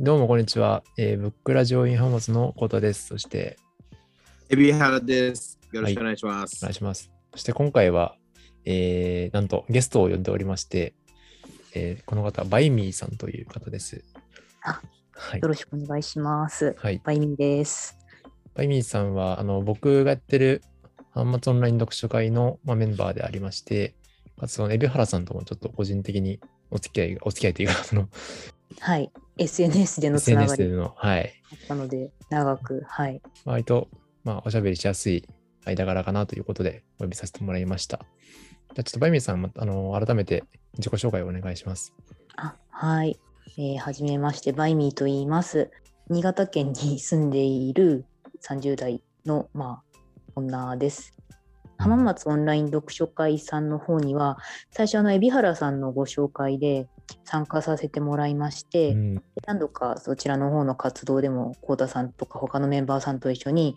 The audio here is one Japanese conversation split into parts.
どうもこんにちは。えー、ブックラジオインハモスのコタです。そして、エビハラです。よろしくお願いします。お願いします。そして今回は、えー、なんとゲストを呼んでおりまして、えーこの方、バイミーさんという方です。あはいよ。ろしくお願いします。はい。バイミーです。バイミーさんは、あの、僕がやってる端末オンライン読書会の、まあ、メンバーでありまして、かつ、その、海老原さんともちょっと個人的にお付き合いが、お付き合いというか、その、はい。SNS でのつなが SNS でりの、はい。だったので、長く、はい。割と、まあ、おしゃべりしやすい間柄かなということで、お呼びさせてもらいました。じゃあ、ちょっとバイミーさん、まあの、改めて自己紹介をお願いします。あはい。えーはじめまして、バイミーと言います。新潟県に住んでいる30代の、まあ、女です。浜松オンライン読書会さんの方には、最初、あの、海老原さんのご紹介で参加させてもらいまして、うん、何度かそちらの方の活動でも、コウタさんとか他のメンバーさんと一緒に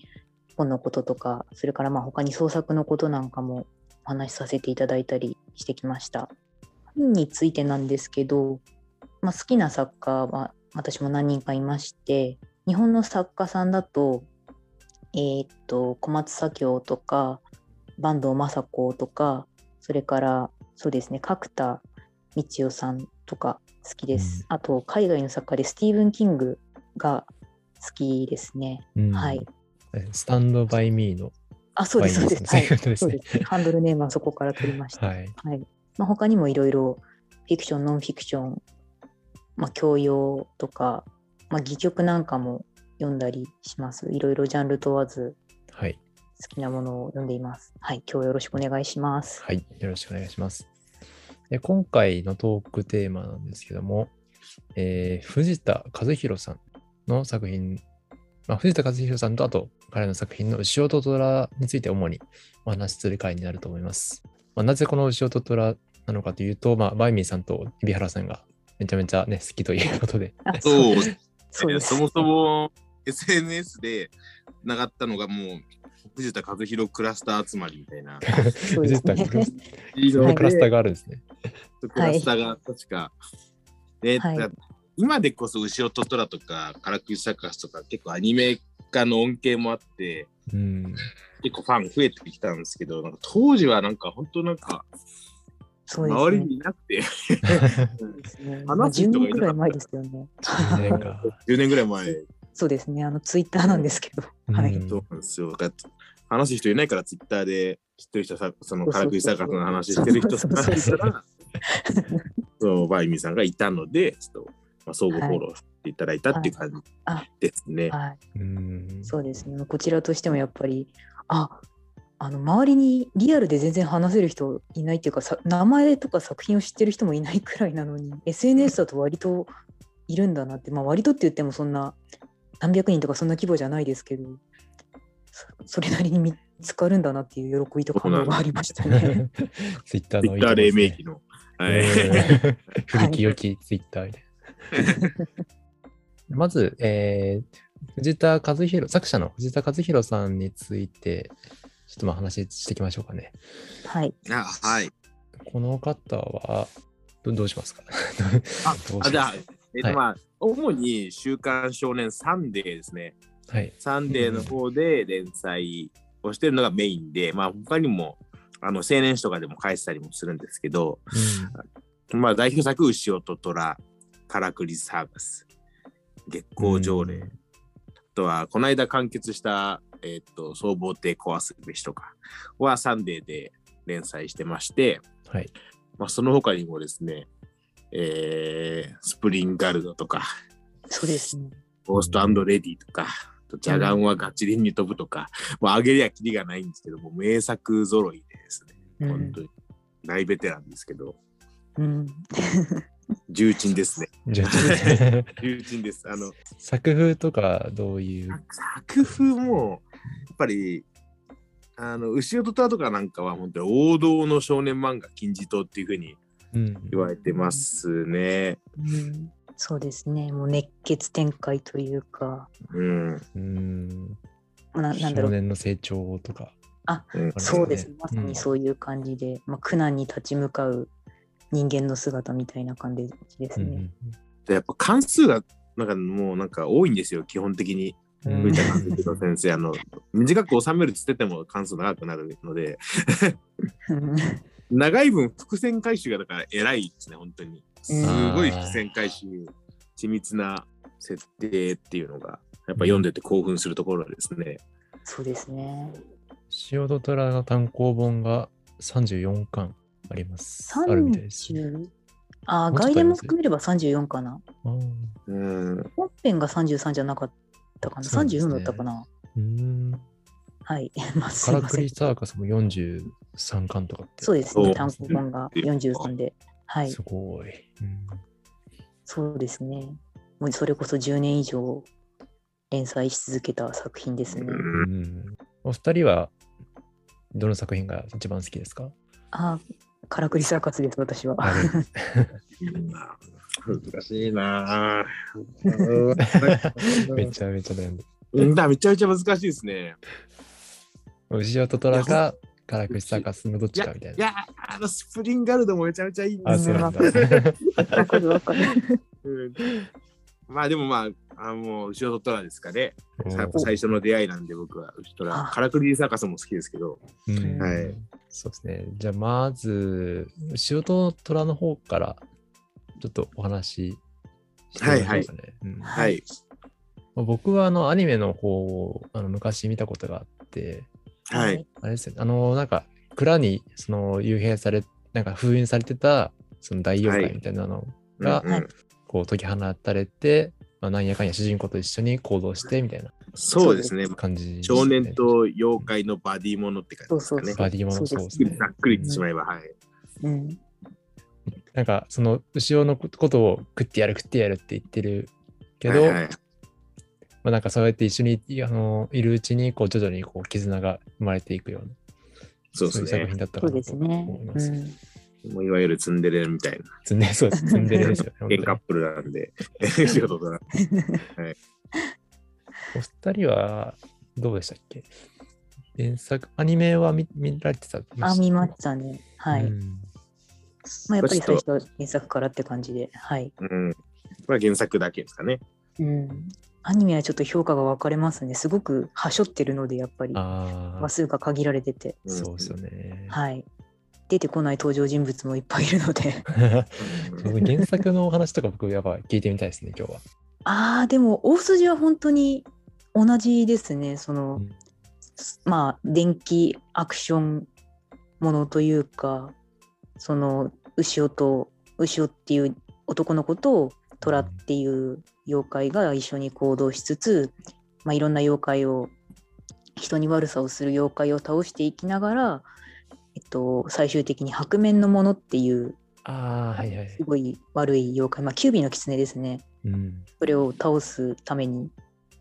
本のこととか、それからまあ他に創作のことなんかもお話しさせていただいたりしてきました。本についてなんですけど、まあ、好きな作家は私も何人かいまして、日本の作家さんだと、えーっと、小松左京とか、坂東雅子とか、それからそうですね、角田道代さんとか好きです。あと、海外の作家でスティーブン・キングが好きですね。うんはい。スタンドバイミーのあ、そうです、そうです。はいそうです。ハンドルネームはそこから取りました。はい。はい。まあ、他にもいろいろフィクション、ノンフィクション、まあ、教養とか、まあ、戯曲なんかも読んだりします。いろいろジャンル問わずはい。好きなものを読んでいます。はい。今日よろしくお願いします。はい。よろしくお願いします。で今回のトークテーマなんですけども、えー藤田和弘さんの作品、まあ、藤田和弘さんとあと彼の作品の牛尾と虎について主にお話しする回になると思います。まあ、なぜこの牛尾と虎なのかというと、まあ、バイミーさんと海老原さんがめちゃめちゃね、好きということで、あそうですそうです。そもそも SNS でながったのがもう藤田和弘クラスター集まりみたいな。そうですね藤田クラスターがあるんですね。クラスターが確か。ではいだ今でこそ牛尾と虎とかカラクリサカスとか結構アニメ化の恩恵もあってうん。結構ファン増えてきたんですけどなんか当時はなんか本当なんかそうですね周りにいなくてそうですね。まあ10話す人がいなかった年くらい前ですよね。10年か。10年ぐらい前そうですね。あの、ツイッターなんですけど。はい。うんそうなんですよ。話す人いないから、ツイッターで知ってる人さ、そのそうそうそうカラクリサーカスの話してる人そうそうバ イミーさんがいたので、ちょっと、まあ、相互フォローしていただいたっていう感じあですね。はい。うんそうですね。こちらとしてもやっぱり、ああの周りにリアルで全然話せる人いないっていうかさ名前とか作品を知ってる人もいないくらいなのに SNS だと割といるんだなって、まあ、割とって言ってもそんな何百人とかそんな規模じゃないですけどそそれなりに見つかるんだなっていう喜びと感動がありましたね。ツイッターのツイッター黎明期の。古き良きツイッターみたいな。まず、えー藤田和日郎、作者の藤田和日郎さんについて、ちょっとまあ話していきましょうかね。はい、あはい。この方は、どどうしますか？あどうします？あじゃあ、えっと、はいまあ、主に週刊少年サンデーですね。はい。サンデーの方で連載をしてるのがメインで、まあ、他にも、あの青年誌とかでも返したりもするんですけど、まあ、代表作、うしおととら、からくりサーカス、月光条例、うんあとは、この間完結した、えっと、双亡亭壊すべしとかはサンデーで連載してまして、はい。まあ、その他にもですね、えースプリンガルドとか、そうですね。ゴーストレディとか、ジャガンはガチリンに飛ぶとか、もう上げりゃきりがないんですけども、名作揃いでですね、うん本当に大ベテランですけど、うん、重鎮ですね。重鎮です。あの、作風とかどういう？作風も、やっぱり、あの、牛尾と虎とかなんかは本当に王道の少年漫画金字塔っていうふうにうん言われてますね。うんそうですね。もう熱血展開というか、うん。うんななんだろう。少年の成長とか。あうんそうですね。まさうんにそういう感じで、まあ、苦難に立ち向かう人間の姿みたいな感じですね。うんでやっぱ関数がなんかもうなんか多いんですよ、基本的に。うん藤田和弘先生、あの、短く収めるっつってても関数長くなるので、長い分伏線回収がだから偉いですね、本当に。すごい伏線回収、緻密な設定っていうのが、やっぱ読んでて興奮するところですね。そうですね。塩と虎の単行本が34巻あります。あるみたいです。30ああ外伝も含めれば34かな。本編が33じゃなかったかな。そうですね34だったかな。うーん。はい。まあ、すカラクリ。サーカスも43巻とかって。そうですね。単行本が43で。はい。すごい。うんそうですね。もうそれこそ10年以上連載し続けた作品ですね。うんうんお二人はどの作品が一番好きですか？あー、カラクリサーカスです、私は。難しいなぁ。めちゃめちゃ悩んで。うんだめちゃめちゃ難しいですね。牛尾と虎がカラクリサーカスのどっちかみたいな。いや、あのスプリンガルドもめちゃめちゃいいんであ、すよ。まあでもまあ、あもう後ろとトラですかね。おやっぱ最初の出会いなんで僕は後ろトラあ。カラクリサーカスも好きですけど。うんはいそうですね。じゃあ、まず、塩と虎の方から、ちょっとお話ししてみましょうかね。うんはい。まあ僕はあのアニメの方をあの昔見たことがあって、はい。。あれですよね、あの、なんか、蔵にその幽閉され、なんか封印されてた、その大妖怪みたいなのが、うんうんこう解き放たれて、まあ、なんやかんや主人公と一緒に行動してみたいなそうですね。感じね、少年と妖怪のバディものって感じですかね。バディものそうですねざ。っくり言ってしまえば、はい。うん。なんか、その後ろのことを食ってやる食ってやるって言ってるけど、はいはいまあ、なんかそうやって一緒にあのいるうちにこう徐々にこう絆が生まれていくようなそうですねいう作品。だったそうかなとですね思い。まうす。ん。もういわゆるツンデレみたいな。ツンデレそうです。ツンデレですよね。カップルなんで。仕事だな。お二人はどうでしたっけ？原作、アニメは見見られてた？あ、見ましたね。はい。うんまあ、やっぱり最初原作からって感じで。はい。うん。まあ原作だけですかね。うん。アニメはちょっと評価が分かれますね。すごくはしょってるので、やっぱりあ話数が限られてて。あ、そうですよね。はい。出てこない登場人物もいっぱいいるので。原作のお話とか僕やっぱ聞いてみたいですね、今日は。ああ、でも大筋は本当に同じですね。その、うんまあ、電気アクションものというか、その、牛尾と、牛尾っていう男の子と、虎っていう妖怪が一緒に行動しつつ、まあ、いろんな妖怪を、人に悪さをする妖怪を倒していきながら、えっと、最終的に白面のものっていう、ああ、はいはいす。ごい悪い妖怪、まあ、キュービーの狐ですね。うん。それを倒すために、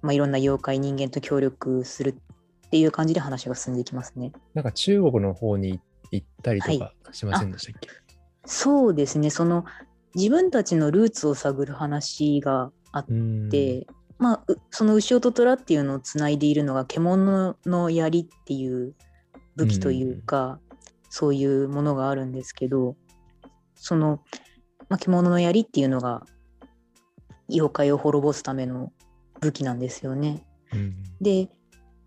まあ、いろんな妖怪人間と協力するっていう感じで話が進んでいきますね。なんか中国の方に行ったりとかしませんでしたっけ、そうですねその自分たちのルーツを探る話があっうん。て、まあ、うその牛尾と虎っていうのをつないでいるのが獣の槍っていう武器というか、そういうものがあるんですけどその、まあ、獣の槍っていうのが妖怪を滅ぼすための武器なんですよね。うん。で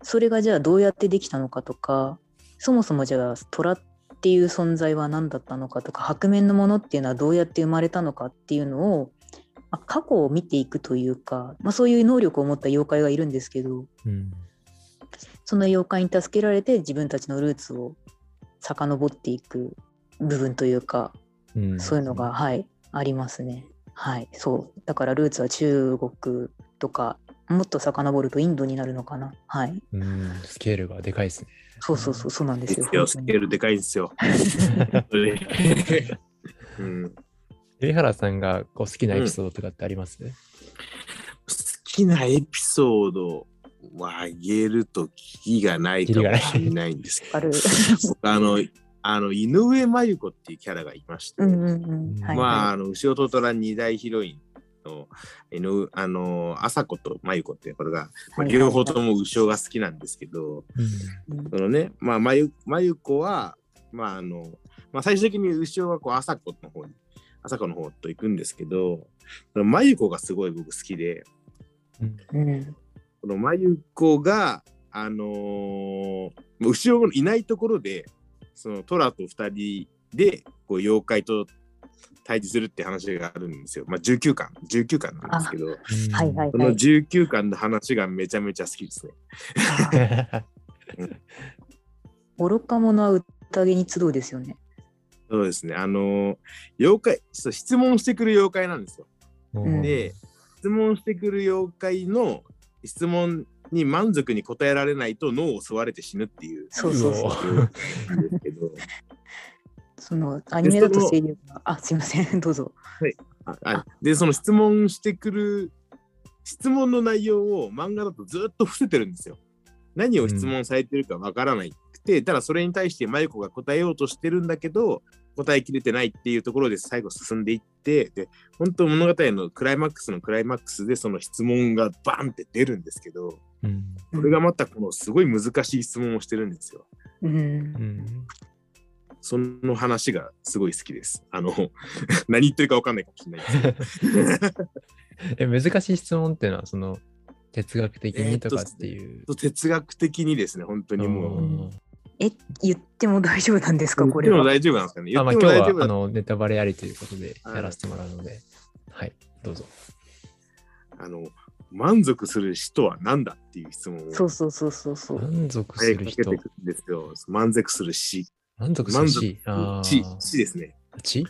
それがじゃあどうやってできたのかとかそもそもじゃあ虎っていう存在は何だったのかとか白面のものっていうのはどうやって生まれたのかっていうのを、まあ過去を見ていくというか、まあ、そういう能力を持った妖怪がいるんですけどうんその妖怪に助けられて自分たちのルーツを遡っていく部分というかうんそういうのが、はい、ありますね。はい、そう。だからルーツは中国とか、もっと遡るとインドになるのかな。はい。うん、スケールがでかいですね。そうそうそう、そうなんですよ。スケールでかいんですよ。うん、好海原さんがこう好きなエピソードとかってあります、きなエピソードはあげるとキリがないかもしれないんですけある。ど、僕あの、あの井上真由子っていうキャラがいまして、うんうんうん。はい、まあ、はあの、後ろと虎二大ヒロインの、井上あの、朝子と真由子っていうこれが、まあ、はい両方とも牛尾が好きなんですけど、そのね、まあ、真由真由子は、まあ、あの、まあ、最終的に牛尾はこう、朝子の方に、朝子の方と行くんですけど、真由子がすごい僕好きで、うん。この真由子が、あのー後ろのいないところで、そのトラと二人でこう妖怪と対峙するって話があるんですよ。まあ19巻、19巻なんですけど、はいはいこのはい。19巻の話がめちゃめちゃ好きですね。愚か者は宴に集うですよね。そうですね。あのー妖怪、そう質問してくる妖怪なんですよ。うんで、質問してくる妖怪の質問に満足に答えられないと脳を吸われて死ぬっていう。そうそうそう。ですけどそのアニメだと声優が、あ、すいません、どうぞ。ああ。で、その質問してくる質問の内容を漫画だとずっと伏せてるんですよ。何を質問されてるかわからないくて、ただそれに対して真由子が答えようとしてるんだけど、答えきれてないっていうところで最後進んでいって、で、本当物語のクライマックスのクライマックスでその質問がバンって出るんですけど、うん。これがまたこのすごい難しい質問をしてるんですよ。うん。う。んその話がすごい好きです。あの、何言ってるかわかんないかもしれないですけど。え難しい質問っていうのはその哲学的にとかっていう。哲学的にですね、本当にもう。うんえ、言っても大丈夫なんですか、これでもは？大丈夫なんですかね。あまあ、今日はあのネタバレありということではいやらせてもらうので、はい、どうぞ。あの満足する人は何だっていう質問をそうそうそうそうそう。満足する人かけてく、るんですよ。満足する死。満足す満足る死？あ死ですね。死？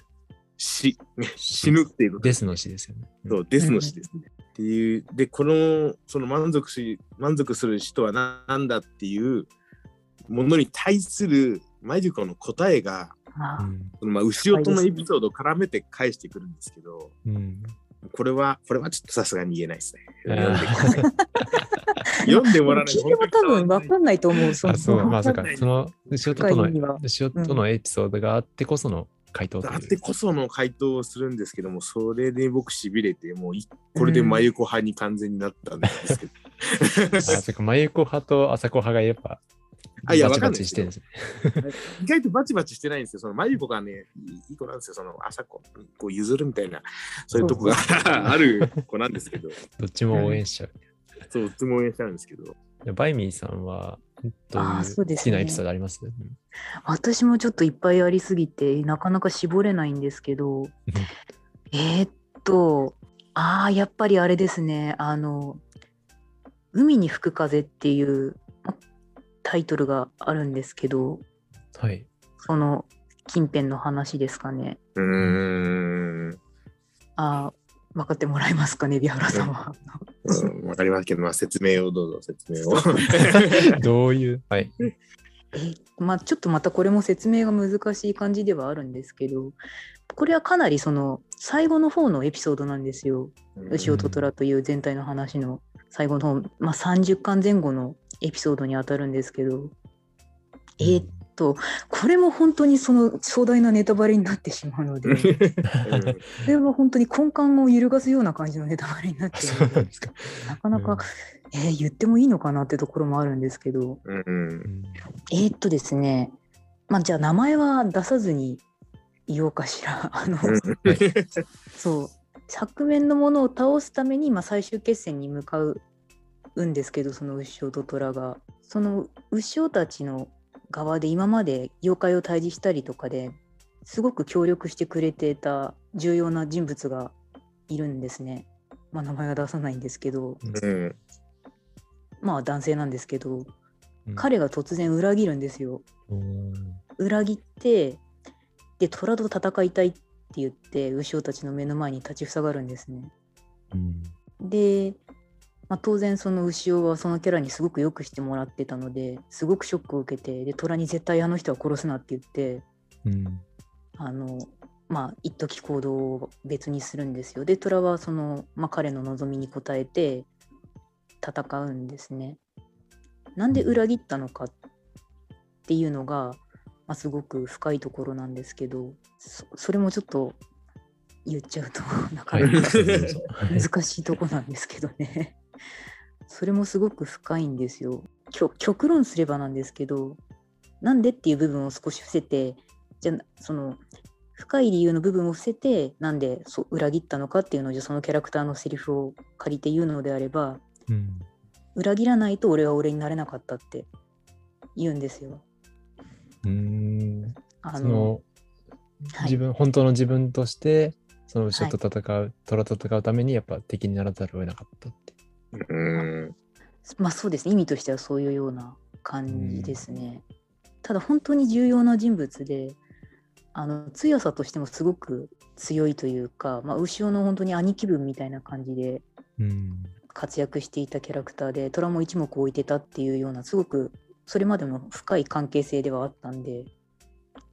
死。死ぬっていうことデスの死ですよね。うんそう、デスの死ですね。っていう、で、この、その満足し、満足する人は何だっていうものに対するマユコの答えが、あうんそのまあ、牛音のエピソードを絡めて返してくるんですけど、うんこれは、これはちょっとさすがに言えないですね。あ 読んでもらわない聞いても多分分かんないと思う。あそう、まあ、そうかわかその、牛音との深い意味は、牛音とのエピソードがあってこその回答あってこその回答をするんですけども、それで僕しびれて、もういこれで真由子派に完全になったんですけど。あ、そっか、真由子派と朝子派がやっぱ、あいやバチバチしてるんですね。意外とバチバチしてないんですよ。その真由子がね、いいいい子なんですよ。その朝子、こう譲るみたいな、そういうとこがある子なんですけど、どっちも応援しちゃう。そう、質問しちゃうんですけど、でバイミーさんは、どうあーそういうですね。好きなエピソードあります？うん私もちょっといっぱいありすぎて、なかなか絞れないんですけど、えーっと、ああ、やっぱりあれですね、あの、海に吹く風っていうまタイトルがあるんですけど、はい。その近辺の話ですかね。うーん、ああ、分かってもらえますかね、ビハラさんは。うんわかりますけど、まあ、説明をどうぞ、説明を。どういう、はい。えまあ、ちょっとまたこれも説明が難しい感じではあるんですけど、これはかなりその最後の方のエピソードなんですよ。牛音虎という全体の話の最後の方、まあ、30巻前後のエピソードにあたるんですけど、えーっと、これも本当にその壮大なネタバレになってしまうので、これは本当に根幹を揺るがすような感じのネタバレになってあいるのでなんで、すか。なかなか、えー言ってもいいのかなってところもあるんですけど、うんうん。えーっとですね、まあ、じゃあ名前は出さずに言おうかしら。あのそう。昨面のものを倒すために、まあ、最終決戦に向かうんですけどその牛尾と虎が。その牛尾たちの側で今まで妖怪を退治したりとかですごく協力してくれてた重要な人物がいるんですね。まあ、名前は出さないんですけどうんまあ男性なんですけどうん彼が突然裏切るんですよ。うん裏切ってで虎と戦いたいって言って牛尾たちの目の前に立ちふさがるんですね。うんで、まあ、当然その牛尾はそのキャラにすごくよくしてもらってたのですごくショックを受けてで虎に絶対あの人は殺すなって言ってうんあのまあ一時行動を別にするんですよ。で虎はその、まあ、彼の望みに応えて戦うんですね。なんで裏切ったのかっていうのが、まあ、すごく深いところなんですけどそそれもちょっと言っちゃうとなかはい。なか難しいとこなんですけどね。それもすごく深いんですよ。極極論すればなんですけど、なんでっていう部分を少し伏せて、じゃあその深い理由の部分を伏せてなんでそ裏切ったのかっていうのをじゃあそのキャラクターのセリフを借りて言うのであればうん。裏切らないと俺は俺になれなかったって言うんですよ。うーん。あその、はい自分、本当の自分として、その牛と戦う、虎と戦うために、やっぱ敵にならざるを得なかったって。うん。まあそうですね意味としてはそういうような感じですね。ただ本当に重要な人物であの強さとしてもすごく強いというか、まあ、牛尾の本当に兄貴分みたいな感じでうん。活躍していたキャラクターで虎も一目置いてたっていうようなすごくそれまでも深い関係性ではあったんで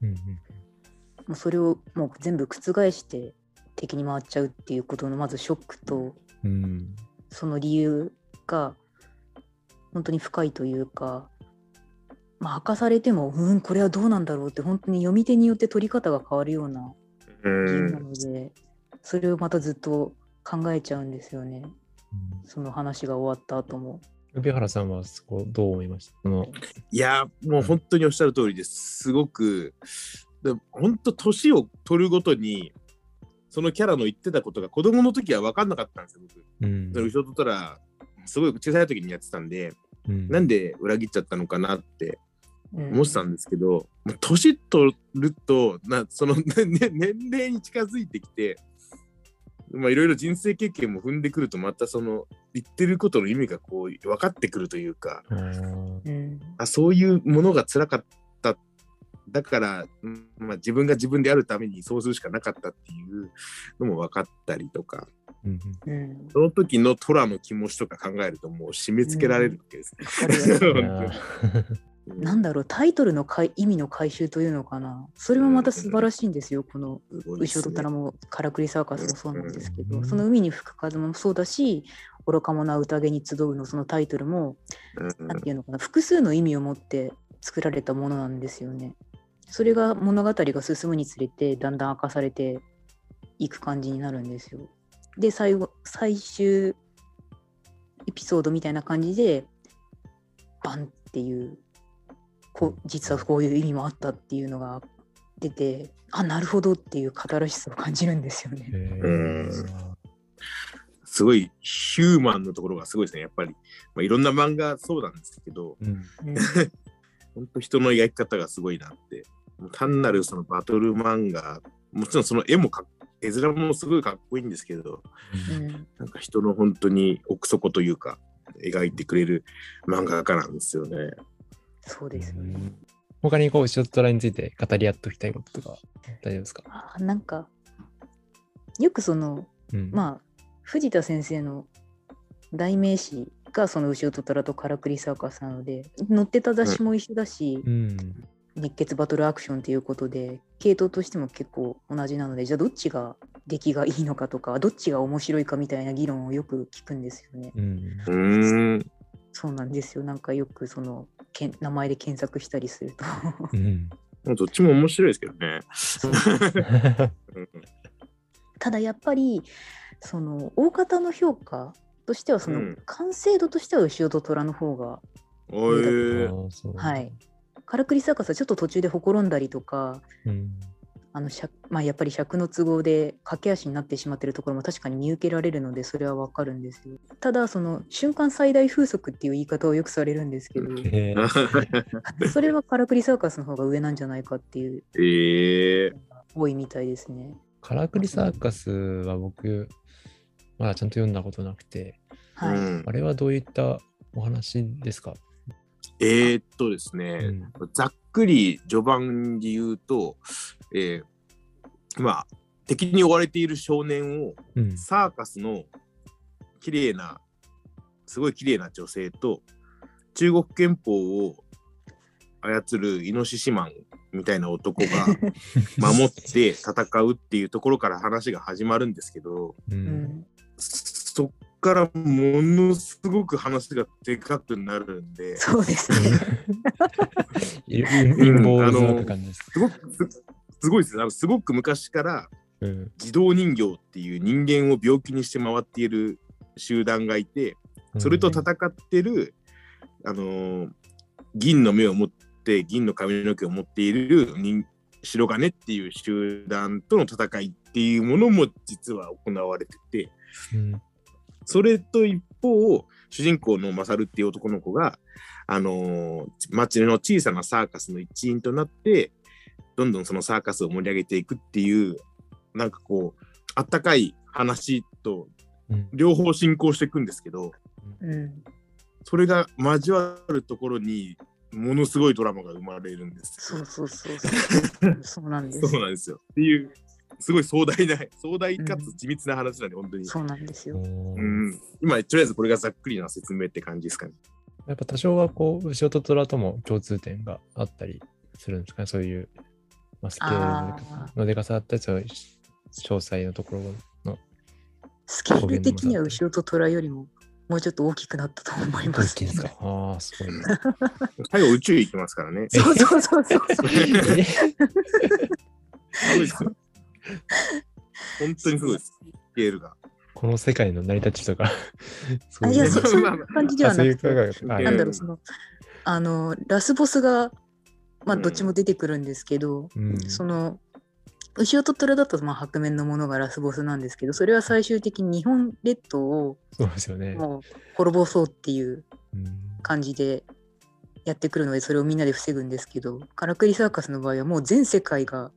うんもうそれをもう全部覆して敵に回っちゃうっていうことのまずショックとうん。うん。その理由が本当に深いというか、まあ、明かされてもうんこれはどうなんだろうって本当に読み手によって取り方が変わるようなう。理由なんので、それをまたずっと考えちゃうんですよねその話が終わった後も。海原さんはそこどう思いました？いや、もう本当におっしゃる通りです。すごく、で本当、年を取るごとに、そのキャラの言ってたことが子供の時は分かんなかったんですよ、僕。うん。その後ろとったら、すごい小さい時にやってたんで、うん。なんで裏切っちゃったのかなってうん。思ってたんですけど、もう年取るとなその、ね、年齢に近づいてきてまあいろいろ人生経験も踏んでくるとまたその言ってることの意味がこう分かってくるというかうん。あそういうものが辛かっただから、うんまあ、自分が自分であるためにそうするしかなかったっていうのも分かったりとかうんうん。その時のトラの気持ちとか考えるともう締め付けられる。わけですね。なんだろうタイトルのかい意味の回収というのかな。それもまた素晴らしいんですよこの後ろとたらもからくりサーカスもそうなんですけど、うん。その海に吹く風もそうだし愚か者は宴に集うのそのタイトルも、うん。なんていうのかな複数の意味を持って作られたものなんですよね。それが物語が進むにつれてだんだん明かされていく感じになるんですよ。で最後最終エピソードみたいな感じでバンっていうこう実はこういう意味もあったっていうのが出てあなるほどっていうカタルシスを感じるんですよね。すごいヒューマンのところがすごいですね、やっぱり。まあ、いろんな漫画そうなんですけど、うんうん 本当人の描き方がすごいなって。単なるそのバトル漫画、もちろんその絵もかっ絵面もすごいかっこいいんですけど、うんなんか人の本当に奥底というか、描いてくれる漫画家なんですよね。そうですよね。うん他にこう、後ろトラについて語り合っておきたいこととか大丈夫ですか？あなんかよくそのうんまあ藤田先生の代名詞がその後ろと虎とからくりサーカスなので載ってた雑誌も一緒だし、うん。熱血バトルアクションということで系統としても結構同じなのでじゃあどっちが出来がいいのかとかどっちが面白いかみたいな議論をよく聞くんですよね。うん。そうなんですよなんかよくそのけん名前で検索したりするとうん。どっちも面白いですけどね。うん ただやっぱりその大方の評価としてはそのうん完成度としては後ろと虎の方がおいあーはい。カラクリサーカスはちょっと途中でほころんだりとか、うん。あの尺まあ、やっぱり尺の都合で駆け足になってしまっているところも確かに見受けられるのでそれはわかるんですよ。ただその瞬間最大風速っていう言い方をよくされるんですけどへー それはカラクリサーカスの方が上なんじゃないかっていうええのが多いみたいですね。カラクリサーカスは僕、まだちゃんと読んだことなくて、はい。うんあれはどういったお話ですか、えーっとですうね、ん。ざっくり序盤で言うと、えーまあ、敵に追われている少年をうん。サーカスの綺麗な、すごい綺麗な女性と中国憲法を操るイノシシマンみたいな男が 守って戦うっていうところから話が始まるんですけど、ううん。んそっからものすごく話がでかくなるんで、そうですね。い陰謀を描く感じです。すごくすすごいですあのすごく昔からうん。自動人形っていう人間を病気にして回っている集団がいてそれと戦ってる、あのー銀の目を持って銀の髪の毛を持っている人白金っていう集団との戦いっていうものも実は行われてて、うんそれと一方、主人公のマサルっていう男の子が、あのー町の小さなサーカスの一員となって、どんどんそのサーカスを盛り上げていくっていう、なんかこう、あったかい話とうん両方進行していくんですけど、うん、それが交わるところに、ものすごいドラマが生まれるんです。そうそうそうそう。そうなんです。そうなんですよ。っていう、すごい壮大な、壮大かつ緻密な話なんで、本当に。そうなんですよ。うん、今、とりあえずこれがざっくりな説明って感じですかね。やっぱ多少はこう、牛尾と虎とも共通点があったりするんですかね、そういう、まあ、スケーあルのでかさだったり、そういう詳細のところのスケール的には後ろと虎よりももうちょっと大きくなったと思います、大きいですか？ああ、すごいね。最後宇宙行きますからね。そうそうそうそう。え？すごいですよ。本当にすごいです。スケールが。この世界の成り立ちとか、そうあいう感じではなくて、なんだろう、うんその、あの、ラスボスが、まあ、うんどっちも出てくるんですけど、うんその、牛尾と虎だと、まあ、白面のものがラスボスなんですけど、それは最終的に日本列島をそうですよね。もう滅ぼそうっていううん感じでやってくるので、それをみんなで防ぐんですけど、カラクリサーカスの場合はもう全世界が、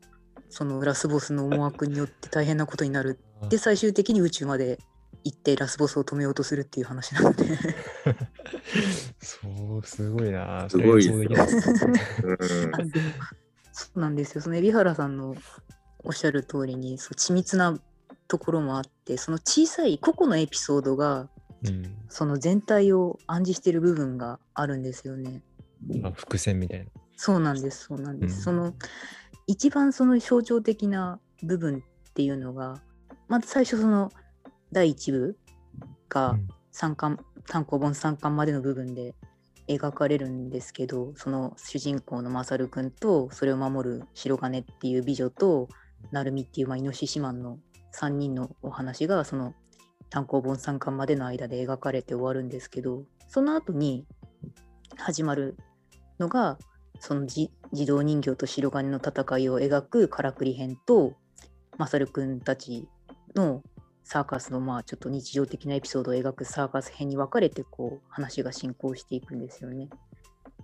そのラスボスの思惑によって大変なことになる。で、最終的に宇宙まで行ってラスボスを止めようとするっていう話なので。そう、すごいな。すごい ですよそうなんですよ。その海老原さんのおっしゃる通りにそう緻密なところもあって、その小さい個々のエピソードがうんその全体を暗示している部分があるんですよね。まあ、伏線みたいな。そうなんです、そうなんです。うんその一番その象徴的な部分っていうのが、まず最初その第一部がうん。三巻、単行本3巻までの部分で描かれるんですけど、その主人公のマサルくんとそれを守る白金っていう美女と成美っていうまあイノシシマンの3人のお話がその単行本3巻までの間で描かれて終わるんですけど、その後に始まるのがそのじ自動人形と白金の戦いを描くからくり編とマサルくんたちのサーカスのまあちょっと日常的なエピソードを描くサーカス編に分かれてこう話が進行していくんですよね。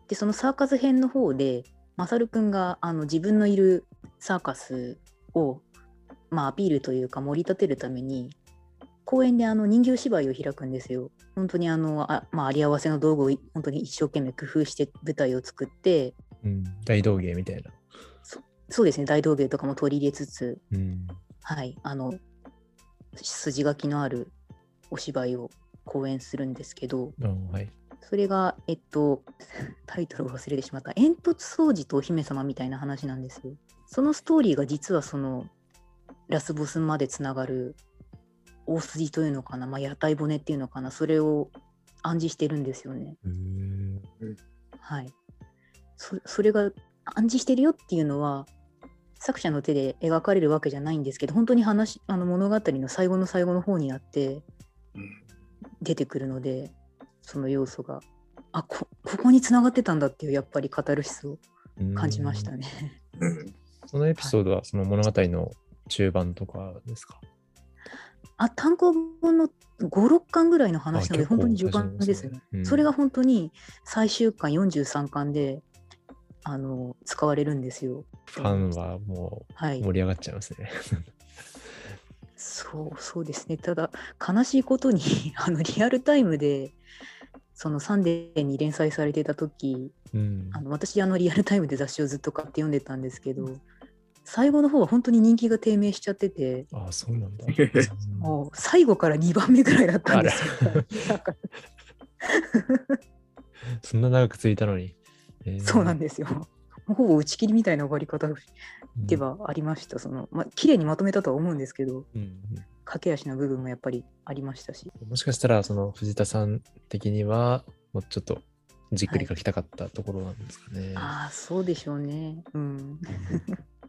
でそのサーカス編の方でマサルくんがあの自分のいるサーカスをまあアピールというか盛り立てるために公園であの人形芝居を開くんですよ。本当にあのあ、まあ、あり合わせの道具を本当に一生懸命工夫して舞台を作ってうん、大道芸みたいな。そうですね大道芸とかも取り入れつつうん。はい、あの筋書きのあるお芝居を公演するんですけどあはい。それがえっと タイトルを忘れてしまった煙突掃除とお姫様みたいな話なんですよそのストーリーが実はそのラスボスまでつながる大筋というのかな、まあ、屋台骨っていうのかなそれを暗示してるんですよねはいそそれが暗示してるよっていうのは作者の手で描かれるわけじゃないんですけど本当に話あの物語の最後の最後の方になってうん。出てくるのでその要素が。あこここに繋がってたんだっていうやっぱりカタルシスを感じましたね。うん。そのエピソードはその物語の中盤とかですか、あ単行本の56巻ぐらいの話なので本当に序盤ですね。うん。それが本当に最終巻43巻であの使われるんですよ。ファンはもはいう盛り上がっちゃいますね。そうそうですね。ただ悲しいことに あのリアルタイムでそのサンデーに連載されていた時うんあの私あのリアルタイムで雑誌をずっと買って読んでたんですけど最後の方は本当に人気が低迷しちゃっててああ、そうなんだ。もう最後から2番目ぐらいだったんですよ。そんな長く続いたのに。そうなんでですよ。ほぼ打ち切りみたいな終わり方で。はありました。そのまあ綺麗にまとめたとは思うんですけどうんうん駆け足な部分もやっぱりありましたし。もしかしたら、その藤田さん的には、もうちょっとじっくり書きたかったところなんですかね。ああ、そうでしょうね。うん。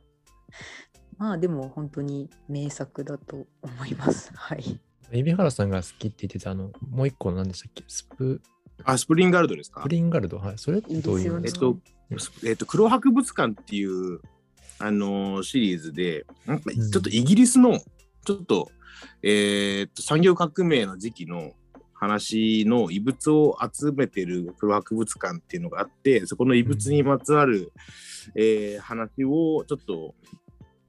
まあでも本当に名作だと思います。はい。海老原さんが好きって言ってた、あの、もう一個の何でしたっけ？スプあ、スプリンガルドですか？プリンガルド。はい。それってどういうえっと、えっと、黒博物館っていうあのーシリーズで、なんかちょっとイギリスの、ちょっと、えーっと、産業革命の時期の話の遺物を集めてる黒博物館っていうのがあって、そこの遺物にまつわる、えー話をちょっと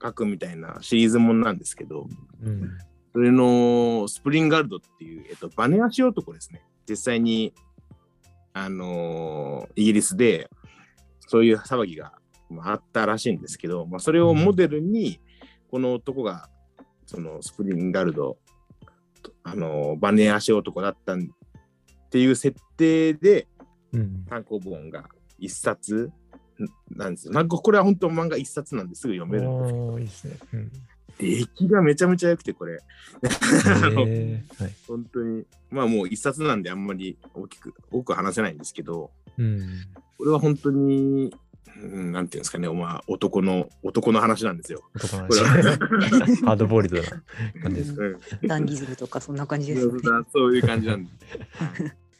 書くみたいなシリーズものなんですけど、うん。それのスプリンガルドっていう、えっと、バネ足男ですね。実際に、あのーイギリスでそういう騒ぎがまああったらしいんですけど、まあ、それをモデルに、この男が、そのスプリンガルド、あのーバネ足男だったんっていう設定でうん。単行本が一冊なんですよ。なんかこれは本当漫画一冊なんですぐ読めるんですけど、いいですね。うん。出来がめちゃめちゃ良くて、これ。本当に、まあもう一冊なんであんまり大きく、多くは話せないんですけど、うん。これは本当に、うん、なんていうんですかね、まあ男の、男の話なんですよ。男の話。はハードボイルドな感じですか？うんダンディズムとかそんな感じですよね。そういう感じなんで。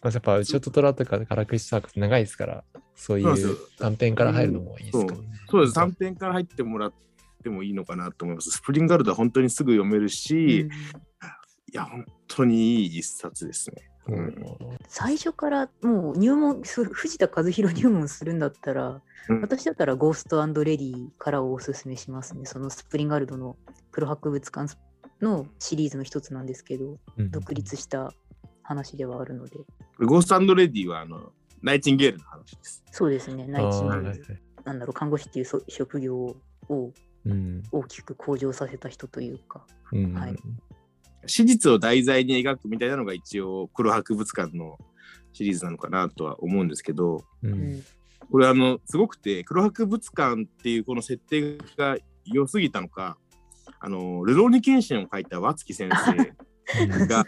まあ、やっぱ、うちょっとトラとかカラクリスサークって長いですから、そういう短編から入るのもいいですかね。そうです、短編から入ってもらってもいいのかなと思います。スプリンガルドは本当にすぐ読めるし、うんいや、本当にいい一冊ですね。ううんん最初からもう入門、藤田和日郎入門するんだったら、うん私だったらゴーストレディからをおすすめしますね。そのスプリンガルドの黒博物館のシリーズの一つなんですけど、うん独立した話ではあるので、ゴーストレディはあのナイチンゲールの話です。そうですね、ナイチンゲールなんだろう、看護師っていうそ職業をうん大きく向上させた人というか、うん。はい。史実を題材に描くみたいなのが一応黒博物館のシリーズなのかなとは思うんですけど、ううん。んこれあのすごくて黒博物館っていうこの設定が良すぎたのかあのルローニケンシンを書いた和月先生が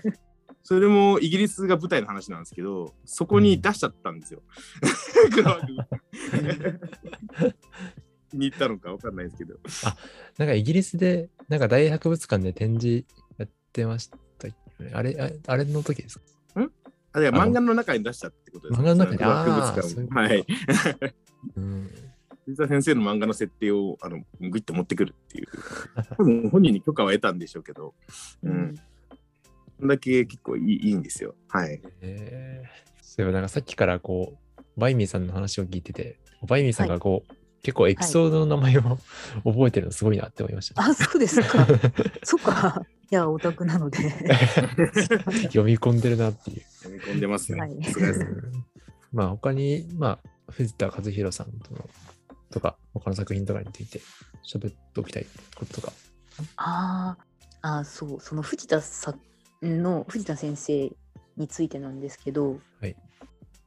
それもイギリスが舞台の話なんですけどそこに出しちゃったんですよ。黒博物館。気 に入ったのかわかんないですけど。なんかイギリスで、なんか大博物館で展示やってました。あれ、ああれの時ですか？あれあの漫画の中に出したってことです漫画の中に？黒博物館あーそういうことはい。うん。藤田先生の漫画の設定をあのグイッと持ってくるっていう。多分本人に許可は得たんでしょうけど、うん。そんだけ結構いいいいんですよ。はい。えー、そういえばなんかさっきからこう、バイミーさんの話を聞いてて、バイミーさんがこう、結構エピソードの名前を、覚えてるのすごいなって思いました、あ、そうですか。そっか。いや、オタクなので。読み込んでるなっていう。読み込んでますね。はいまあ他に、まあ、藤田和弘さんとのとか、他の作品とかについて喋っておきたいこととか。あーあー、そう、その藤田さんの藤田先生についてなんですけど、はい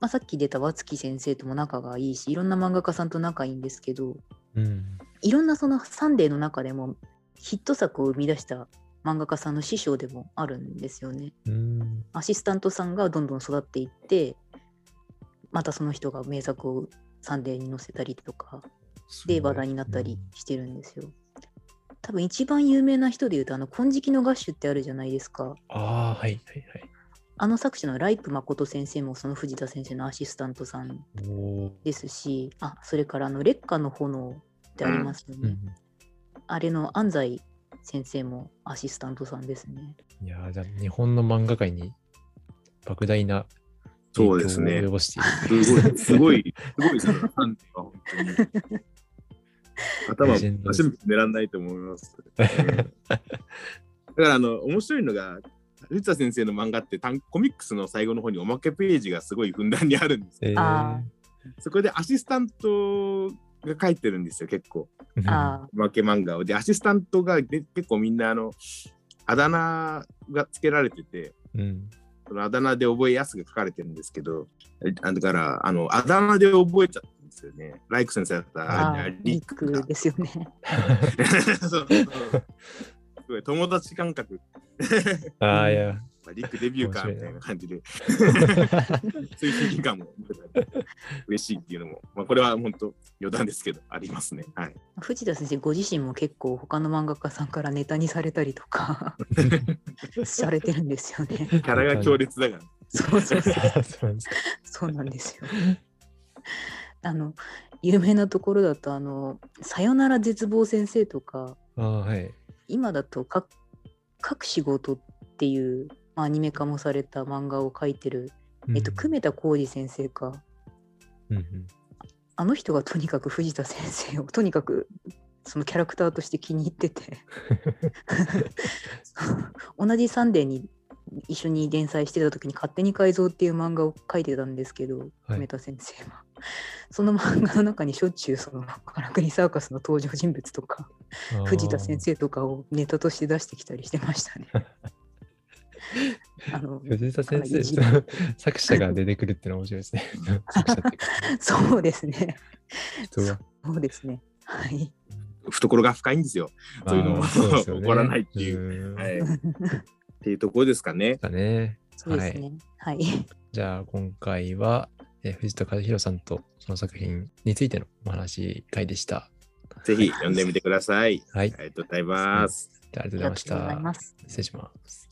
まあ、さっき出た和月先生とも仲がいいし、いろんな漫画家さんと仲いいんですけど、うん。いろんなそのサンデーの中でもヒット作を生み出した漫画家さんの師匠でもあるんですよね。うん。アシスタントさんがどんどん育っていって、またその人が名作をサンデーに載せたりとか、で話題になったりしてるんですよ。多分一番有名な人で言うと、あの、金色のガッシュってあるじゃないですか。ああ、はいはいはい。あの作者のライプ誠先生もその藤田先生のアシスタントさんですし、あ、それからあの、劣化の炎ってありますよね。うんあれの安西先生もアシスタントさんですね。いやーじゃあ日本の漫画界に莫大なそうですね影響を及ぼしている。すごい、すごい、すごいですよ。ファンは本当に。頭、足も狙わないと思います。うんだから、あの、面白いのが、藤田先生の漫画って単コミックスの最後の方におまけページがすごいふんだんにあるんですよ。えーあそこでアシスタントが書いてるんですよ、結構。おまけ漫画を。で、アシスタントがで結構みんな、あの、あだ名がつけられてて、うん。そのあだ名で覚えやすく書かれてるんですけど、だから、あの、あだ名で覚えちゃったんですよね。ライク先生だったあら、ああー、リックですよね。すごい友達感覚、ああ、いや。まあ、リックデビューかみたいな感じで、そういう感も嬉しいっていうのも、まあ、これは本当余談ですけど、ありますね。はい。藤田先生ご自身も結構他の漫画家さんからネタにされたりとか されてるんですよね。キャラが強烈だから。そうそうそうそうなんですかそうなんですよ。あの有名なところだと、あの、さよなら絶望先生とか、ああ、はい。今だとか、各仕事っていう、まあアニメ化もされた漫画を描いてる、えっと、久米田浩二先生か。うんうんあの人がとにかく藤田先生をとにかくそのキャラクターとして気に入ってて 同じサンデーに一緒に連載してた時に「勝手に改造」っていう漫画を描いてたんですけど、はいメタ先生は。その漫画の中にしょっちゅうそのカラクリサーカスの登場人物とか藤田先生とかをネタとして出してきたりしてましたね。あの藤田先生、作者が出てくるってのは面白いですね。そうですね。そうですね。はい。懐が深いんですよ。そういうのまあそうですよね起こらないっていううんはい。っていうところですかね。だね。そうですね。はい。じゃあ今回は、えー藤田和弘さんとその作品についてのお話会でした。ぜひ読んでみてください。はい。ありがとうございます。あありがとうございました。失礼します。